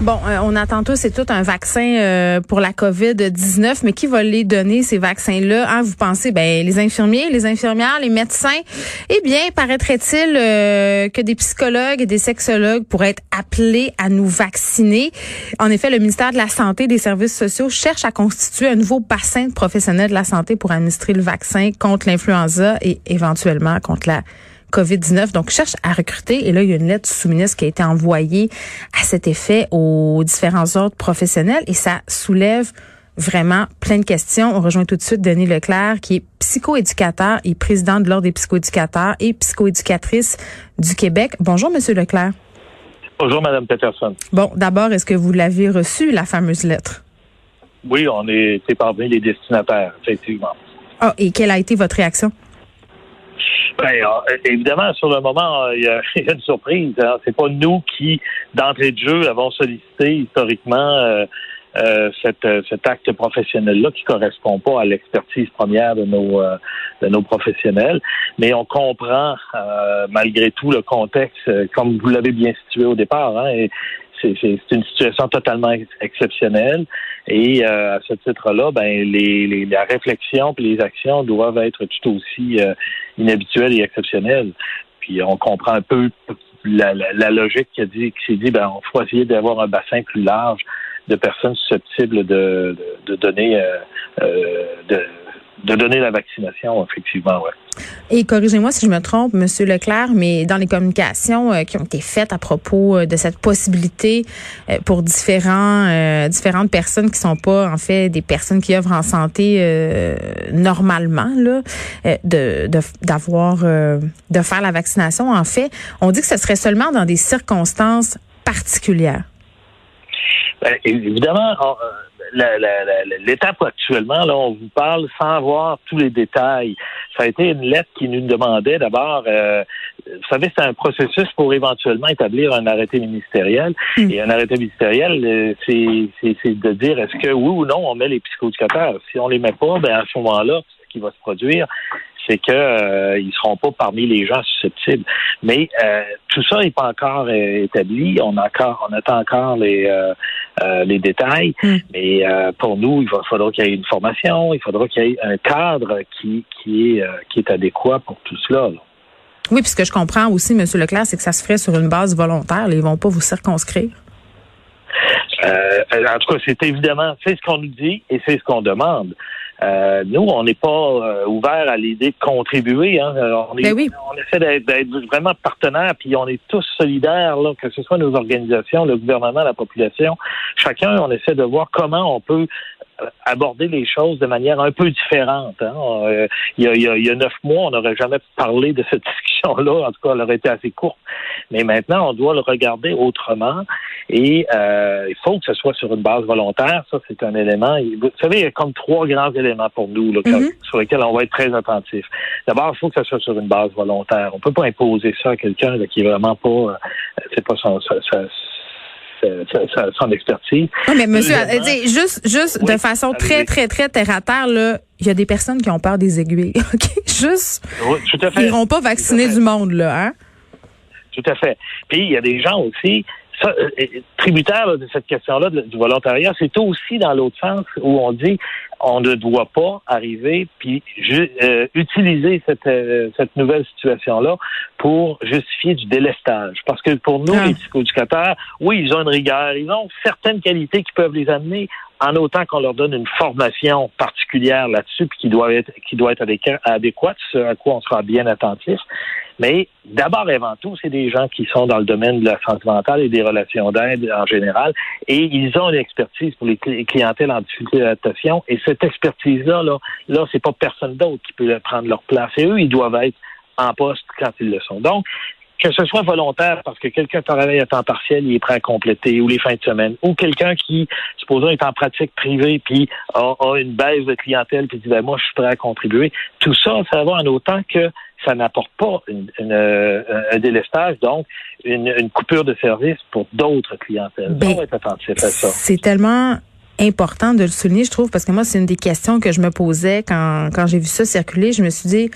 Bon, euh, on attend tous et tout un vaccin euh, pour la COVID-19, mais qui va les donner, ces vaccins-là? Hein, vous pensez, ben, les infirmiers, les infirmières, les médecins? Eh bien, paraîtrait-il euh, que des psychologues et des sexologues pourraient être appelés à nous vacciner? En effet, le ministère de la Santé et des Services sociaux cherche à constituer un nouveau bassin de professionnels de la santé pour administrer le vaccin contre l'influenza et éventuellement contre la COVID-19. Donc, cherche à recruter. Et là, il y a une lettre sous-ministre qui a été envoyée à cet effet aux différents ordres professionnels et ça soulève vraiment plein de questions. On rejoint tout de suite Denis Leclerc, qui est psychoéducateur et président de l'Ordre des psychoéducateurs et psychoéducatrice du Québec. Bonjour, Monsieur Leclerc. Bonjour, Madame Peterson. Bon, d'abord, est-ce que vous l'avez reçue, la fameuse lettre? Oui, on est, parmi les destinataires, effectivement. Ah, et quelle a été votre réaction? Ben, euh, évidemment, sur le moment, euh, il y, a, une surprise. Hein. C'est pas nous qui, d'entrée de jeu, avons sollicité historiquement euh, cet acte professionnel-là qui correspond pas à l'expertise première de nos de nos professionnels. Mais on comprend malgré tout le contexte, comme vous l'avez bien situé au départ. Hein, et c'est une situation totalement exceptionnelle. Et euh, à ce titre-là, ben les, les, la réflexion et les actions doivent être tout aussi euh, inhabituelles et exceptionnelles. Puis on comprend un peu la, la, logique qui a dit qui s'est dit ben on faut essayer d'avoir un bassin plus large de personnes susceptibles de, de, de donner euh, euh de de donner la vaccination, effectivement, ouais. Et corrigez-moi si je me trompe, Monsieur Leclerc, mais dans les communications euh, qui ont été faites à propos euh, de cette possibilité euh, pour différents différentes personnes qui sont pas en fait des personnes qui œuvrent en santé normalement là, de d'avoir de, faire la vaccination. En fait, on dit que ce serait seulement dans des circonstances particulières. Ben, évidemment, l'étape actuellement, là, on vous parle sans avoir tous les détails. Ça a été une lettre qui nous demandait d'abord, euh, vous savez, c'est un processus pour éventuellement établir un arrêté ministériel. Hmm. Et un arrêté ministériel, euh, c'est de dire est-ce que oui ou non on met les psychoéducateurs? Si on les met pas, ben à ce moment-là, ce qui va se produire, c'est que euh, ils seront pas parmi les gens susceptibles. Mais euh, tout ça n'est pas encore euh, établi. On a encore, on attend encore les les détails. Hmm. Mais pour nous, il va faudra qu'il y ait une formation. Il faudra qu'il y ait un cadre qui qui est qui est adéquat pour tout cela. Oui, puis ce que je comprends aussi, M. Leclerc, c'est que ça se ferait sur une base volontaire. Ils vont pas vous circonscrire. en tout cas, c'est évidemment, c'est ce qu'on nous dit et c'est ce qu'on demande. Euh, nous, on n'est pas euh, ouvert à l'idée de contribuer. Hein. Euh, on, ben on essaie d'être vraiment partenaire, puis on est tous solidaires, là, que ce soit nos organisations, le gouvernement, la population. Chacun, on essaie de voir comment on peut aborder les choses de manière un peu différente. Hein. Euh, il, y a, il, y a, neuf mois, on n'aurait jamais parlé de cette discussion-là. En tout cas, elle aurait été assez courte. Mais maintenant, on doit le regarder autrement. Et euh, il faut que ce soit sur une base volontaire. Ça, c'est un élément. Vous savez, il y a comme trois grands éléments pour nous là, mm-hmm. sur lesquels on va être très attentif. D'abord, il faut que ce soit sur une base volontaire. On peut pas imposer ça à quelqu'un qui est vraiment pas, euh, c'est pas son, son expertise. Non, mais monsieur, euh, juste, juste de façon très, très, très terre à terre, là, il y a des personnes qui ont peur des aiguilles. OK? Juste. Oui, tout à fait. Ils n'iront pas vacciner du monde, là, hein? Tout à fait. Puis, il y a des gens aussi, ça, euh, tributaire de cette question-là du volontariat, c'est aussi dans l'autre sens où on dit on ne doit pas arriver puis euh, utiliser cette, euh, cette nouvelle situation-là pour justifier du délestage. Parce que pour nous, ah. les psychoéducateurs, oui, ils ont une rigueur, ils ont certaines qualités qui peuvent les amener en autant qu'on leur donne une formation particulière là-dessus, puis qui doit être qui doit être adéquate, ce à quoi on sera bien attentif. Mais d'abord et avant tout, c'est des gens qui sont dans le domaine de la santé mentale et des relations d'aide en général, et ils ont une expertise pour les clientèles en difficulté d'adaptation. Et cette expertise-là, là, là, c'est pas personne d'autre qui peut prendre leur place. Et eux, ils doivent être en poste quand ils le sont. Donc, que ce soit volontaire parce que quelqu'un travaille à temps partiel, il est prêt à compléter, ou les fins de semaine, ou quelqu'un qui, supposons, est en pratique privée, puis a, une baisse de clientèle, puis dit, ben, moi, je suis prêt à contribuer. Tout ça, ça va en autant que ça n'apporte pas une, euh, un délestage, donc une, coupure de service pour d'autres clientèles. Ben, on va être attentif à ça. C'est tellement important de le souligner, je trouve, parce que moi, c'est une des questions que je me posais quand, quand j'ai vu ça circuler. Je me suis dit,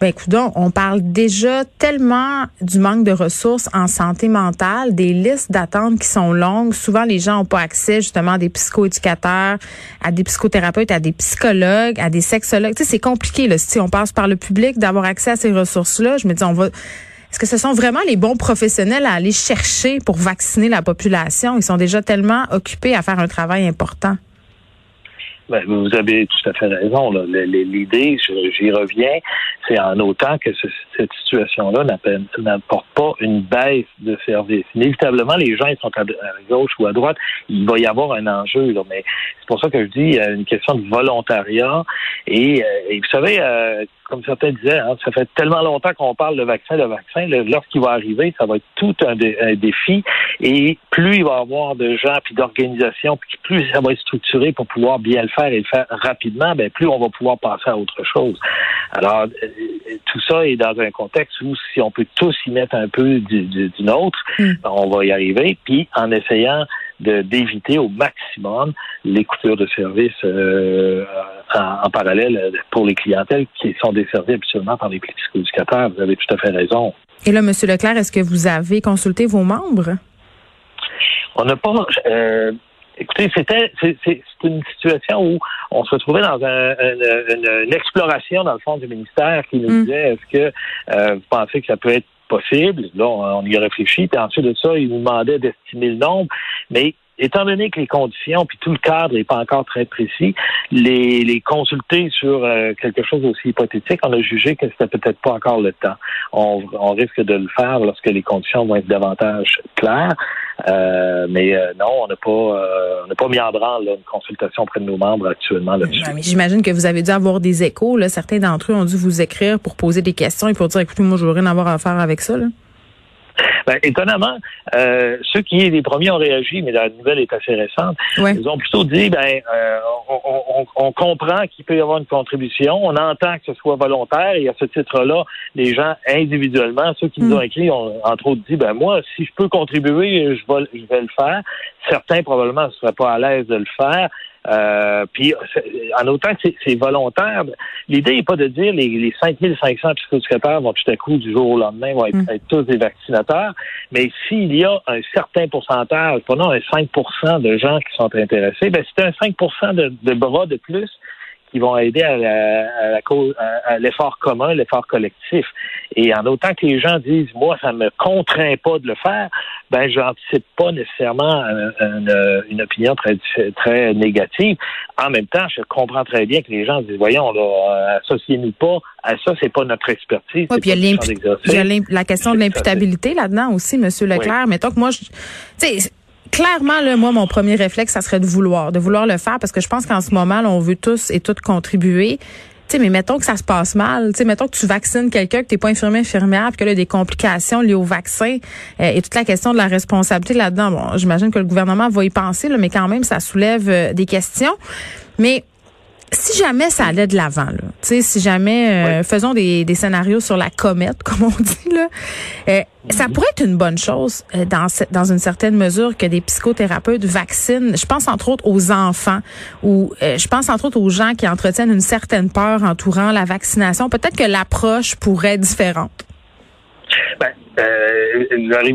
ben, écoute, on parle déjà tellement du manque de ressources en santé mentale, des listes d'attente qui sont longues. Souvent, les gens n'ont pas accès justement à des psychoéducateurs, à des psychothérapeutes, à des psychologues, à des sexologues. Tu sais, c'est compliqué là. Si on passe par le public d'avoir accès à ces ressources-là, je me dis, on va. Est-ce que ce sont vraiment les bons professionnels à aller chercher pour vacciner la population? Ils sont déjà tellement occupés à faire un travail important. Ben, vous avez tout à fait raison. L'idée, j'y reviens, c'est en autant que cette situation-là n'apporte pas une baisse de service. Inévitablement, les gens ils sont à, gauche ou à droite, il va y avoir un enjeu. Là, mais c'est pour ça que je dis, une question de volontariat. Et, euh, vous savez, euh, comme certains disaient, hein, ça fait tellement longtemps qu'on parle de vaccin, le vaccin. Lorsqu'il va arriver, ça va être tout un, défi. Et plus il va y avoir de gens puis d'organisations, puis plus ça va être structuré pour pouvoir bien le faire et le faire rapidement, ben plus on va pouvoir passer à autre chose. Alors, euh, tout ça est dans un contexte où si on peut tous y mettre un peu du, nôtre, hmm. ben, on va y arriver. Puis en essayant d'éviter au maximum les coupures de services euh, en, parallèle pour les clientèles qui sont desservies absolument par les psychoéducateurs. Vous avez tout à fait raison. Et là, M. Leclerc, est-ce que vous avez consulté vos membres? On n'a pas. Euh, écoutez, c'était c'est une situation où on se retrouvait dans une, exploration dans le fond du ministère qui nous hmm. disait est-ce que euh, vous pensez que ça peut être possible? Là, on, y a réfléchi. Puis ensuite de ça, il nous demandait d'estimer le nombre. Mais étant donné que les conditions puis tout le cadre n'est pas encore très précis, les, consulter sur euh, quelque chose aussi hypothétique, on a jugé que c'était peut-être pas encore le temps. On, risque de le faire lorsque les conditions vont être davantage claires. Euh, mais euh, non, on n'a pas, on pas mis en branle une consultation auprès de nos membres actuellement là-dessus. J'imagine que vous avez dû avoir des échos. Certains d'entre eux ont dû vous écrire pour poser des questions et pour dire, écoutez, moi, je veux rien avoir à faire avec ça. Ben, étonnamment, euh, ceux qui les premiers ont réagi, mais la nouvelle est assez récente, ils ont plutôt dit ben euh, on, comprend qu'il peut y avoir une contribution, on entend que ce soit volontaire, et à ce titre-là, les gens individuellement, ceux qui nous ont hmm. écrit, ont entre autres dit ben moi, si je peux contribuer, je vais, je vais le faire. Certains probablement ne seraient pas à l'aise de le faire. Euh, puis, en autant que c'est volontaire, l'idée n'est pas de dire les, les 5500 psychosecrétaires vont tout à coup, du jour au lendemain, vont être, mm. tous des vaccinateurs, mais s'il y a un certain pourcentage, prenons un 5% de gens qui sont intéressés, ben c'est un 5 de, de bras de plus qui vont aider à, la, à, cause, à, l'effort commun, l'effort collectif. Et en autant que les gens disent, moi, ça ne me contraint pas de le faire, ben, j'anticipe pas nécessairement une, une, opinion très, très négative. En même temps, je comprends très bien que les gens disent, voyons, là, euh, associez-nous pas à ça, c'est pas notre expertise. Oui, puis il y a, la question de l'imputabilité là-dedans aussi, Monsieur Leclerc. Oui. Mettons que moi, je, clairement, là, moi, mon premier réflexe, ça serait de vouloir, de vouloir le faire parce que je pense qu'en ce moment, là, on veut tous et toutes contribuer. Tu sais, mais mettons que ça se passe mal, tu sais, mettons que tu vaccines quelqu'un, que t'es pas infirmier, infirmière, puis que là, des complications liées au vaccin euh, et toute la question de la responsabilité là-dedans. Bon, j'imagine que le gouvernement va y penser, là, mais quand même, ça soulève euh, des questions. Mais si jamais ça allait de l'avant, là, si jamais euh, faisons des, des, scénarios sur la comète, comme on dit, là, euh, ça pourrait être une bonne chose euh, dans, dans une certaine mesure que des psychothérapeutes vaccinent. Je pense entre autres aux enfants ou je pense entre autres aux gens qui entretiennent une certaine peur entourant la vaccination. Peut-être que l'approche pourrait être différente. Ben, euh,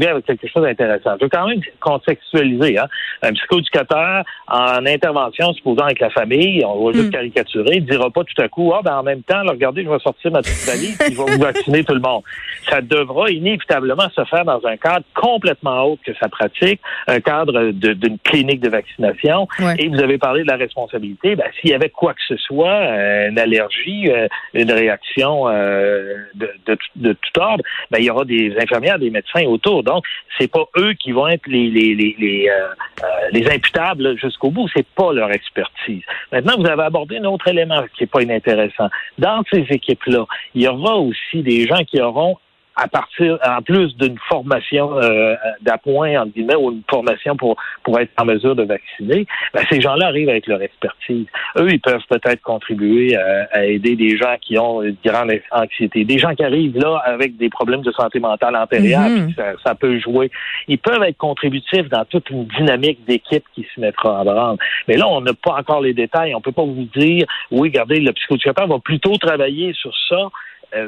avec quelque chose d'intéressant. Je veux quand même contextualiser. Hein? Un psychoéducateur en intervention, supposant avec la famille, on va juste hmm. caricaturer, dira pas tout à coup, ah ben en même temps, regardez, je vais sortir ma petite valise, puis je vais vous vacciner tout le monde. Ça devra inévitablement se faire dans un cadre complètement autre que sa pratique, un cadre d'une clinique de vaccination. Et vous avez parlé de la responsabilité. Ben, s'il y avait quoi que ce soit, euh, une allergie, euh, une réaction euh, de, de, de, tout ordre, ben, il y aura des infirmières, des médecins autour. Donc, c'est pas eux qui vont être euh, euh, les imputables jusqu'au bout. C'est pas leur expertise. Maintenant, vous avez abordé un autre élément qui est pas inintéressant. Dans ces équipes-là, il y aura aussi des gens qui auront à partir, en plus d'une formation euh, d'appoint, entre guillemets, ou une formation pour, pour être en mesure de vacciner, ben, ces gens-là arrivent avec leur expertise. Eux, ils peuvent peut-être contribuer à, aider des gens qui ont une grande anxiété, des gens qui arrivent là avec des problèmes de santé mentale antérieure, mhm. ça, ça, peut jouer. Ils peuvent être contributifs dans toute une dynamique d'équipe qui se mettra en branle. Mais là, on n'a pas encore les détails. On peut pas vous dire, oui, regardez, le psychothérapeute va plutôt travailler sur ça euh,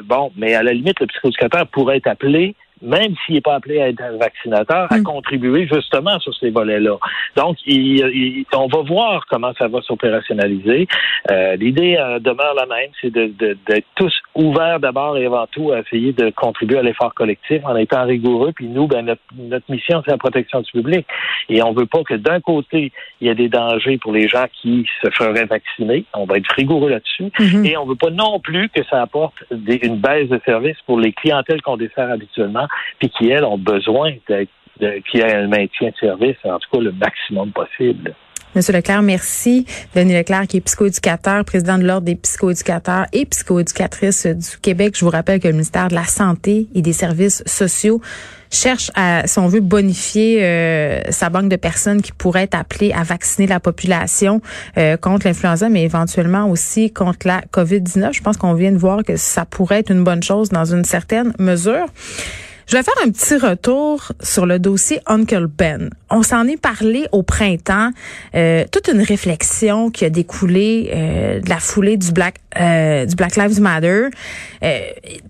bon, mais à la limite, le psychoéducateur pourrait être appelé même s'il n'est pas appelé à être un vaccinateur, à mm. contribuer justement sur ces volets-là. Donc, il, on va voir comment ça va s'opérationnaliser. Euh, L'idée euh, demeure la même, c'est d'être de, tous ouverts d'abord et avant tout à essayer de contribuer à l'effort collectif en étant rigoureux. Puis nous, ben, notre, notre mission, c'est la protection du public. Et on veut pas que d'un côté, il y ait des dangers pour les gens qui se feraient vacciner. On va être rigoureux là-dessus. Mm-hmm. Et on veut pas non plus que ça apporte des, une baisse de service pour les clientèles qu'on dessert habituellement puis qui, elles, ont besoin d'être qu'il y ait un maintien de service, en tout cas le maximum possible. Monsieur Leclerc, merci. Denis Leclerc, qui est psychoéducateur, président de l'Ordre des psychoéducateurs et psychoéducatrices du Québec. Je vous rappelle que le ministère de la Santé et des Services sociaux cherche à, si on veut, bonifier euh, sa banque de personnes qui pourraient être appelées à vacciner la population euh, contre l'influenza, mais éventuellement aussi contre la COVID-19. Je pense qu'on vient de voir que ça pourrait être une bonne chose dans une certaine mesure. Je vais faire un petit retour sur le dossier Uncle Ben. On s'en est parlé au printemps. Euh, toute une réflexion qui a découlé euh, de la foulée du Black euh, du Black Lives Matter.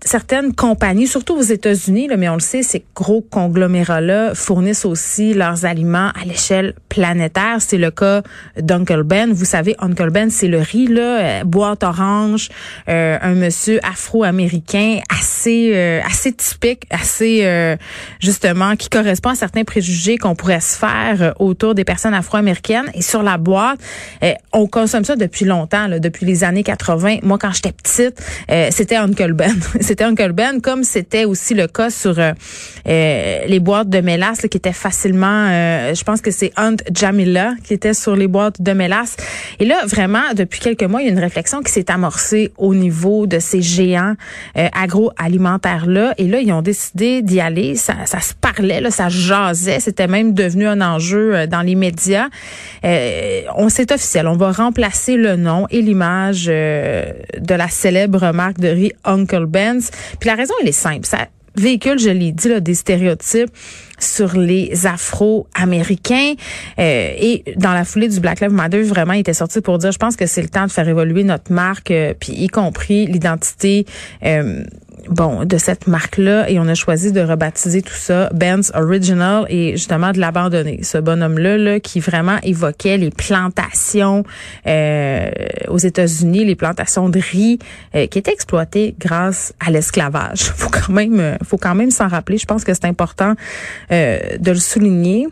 certaines compagnies, surtout aux États-Unis, mais on le sait, ces gros conglomérats-là fournissent aussi leurs aliments à l'échelle planétaire. C'est le cas d'Uncle Ben. Vous savez, Uncle Ben, c'est le riz là, boîte orange, un monsieur afro-américain assez assez typique, assez euh, justement qui correspond à certains préjugés qu'on pourrait se faire euh, autour des personnes afro-américaines. Et sur la boîte, euh, on consomme ça depuis longtemps, depuis les années 80. Moi, quand j'étais petite, c'était Uncle Ben. c'était Uncle Ben, comme c'était aussi le cas sur les boîtes de mélasse qui étaient facilement, je pense que c'est Aunt Jamila qui était sur les boîtes de mélasse. Et là, vraiment, depuis quelques mois, il y a une réflexion qui s'est amorcée au niveau de ces géants agroalimentaires-là. Et là, ils ont décidé d'y aller. Ça, se parlait, là, ça jasait. C'était même devenu un enjeu euh, dans les médias. Euh, on c'est officiel. On va remplacer le nom et l'image euh, de la célèbre marque de riz Uncle Ben's. Puis la raison, elle est simple. Ça véhicule, je l'ai dit, là, des stéréotypes sur les Afro-Américains. et dans la foulée du Black Lives Matter, vraiment, il était sorti pour dire, je pense que c'est le temps de faire évoluer notre marque, puis y compris l'identité bon, de cette marque-là et on a choisi de rebaptiser tout ça Ben's Original et justement de l'abandonner. Ce bonhomme-là là, qui vraiment évoquait les plantations euh, aux États-Unis, les plantations de riz euh, qui étaient exploitées grâce à l'esclavage. Faut quand même, euh, faut quand même s'en rappeler. Je pense que c'est important de le souligner.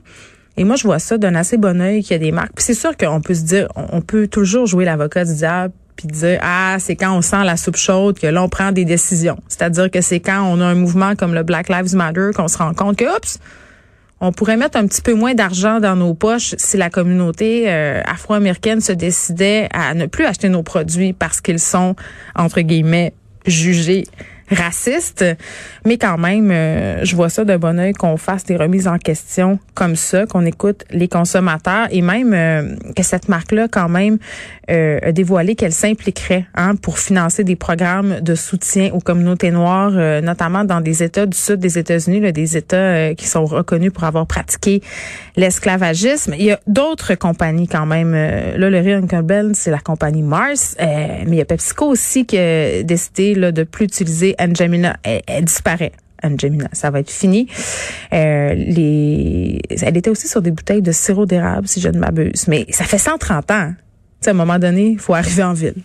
Et moi, je vois ça d'un assez bon oeil qu'il y a des marques. c'est sûr qu'on peut se dire, on peut toujours jouer l'avocat du diable puis dire ah c'est quand on sent la soupe chaude que là on prend des décisions. C'est-à-dire que c'est quand on a un mouvement comme le Black Lives Matter qu'on se rend compte que oups on pourrait mettre un petit peu moins d'argent dans nos poches si la communauté euh, afro-américaine se décidait à ne plus acheter nos produits parce qu'ils sont entre guillemets jugés raciste, mais quand même, euh, je vois ça de bon oeil qu'on fasse des remises en question comme ça, qu'on écoute les consommateurs et même euh, que cette marque-là, quand même, euh, a dévoilé qu'elle s'impliquerait hein, pour financer des programmes de soutien aux communautés noires, notamment dans des États du sud des États-Unis, des États qui sont reconnus pour avoir pratiqué l'esclavagisme. Il y a d'autres compagnies quand même. là, le Uncle Ben, c'est la compagnie Mars, mais il y a PepsiCo aussi qui a décidé là, de plus utiliser Anne Jamina, elle, disparaît Angelina. Ça va être fini. Euh, les, elle était aussi sur des bouteilles de sirop d'érable, si je ne m'abuse. Mais ça fait 130 ans. à un moment donné, il faut arriver en ville.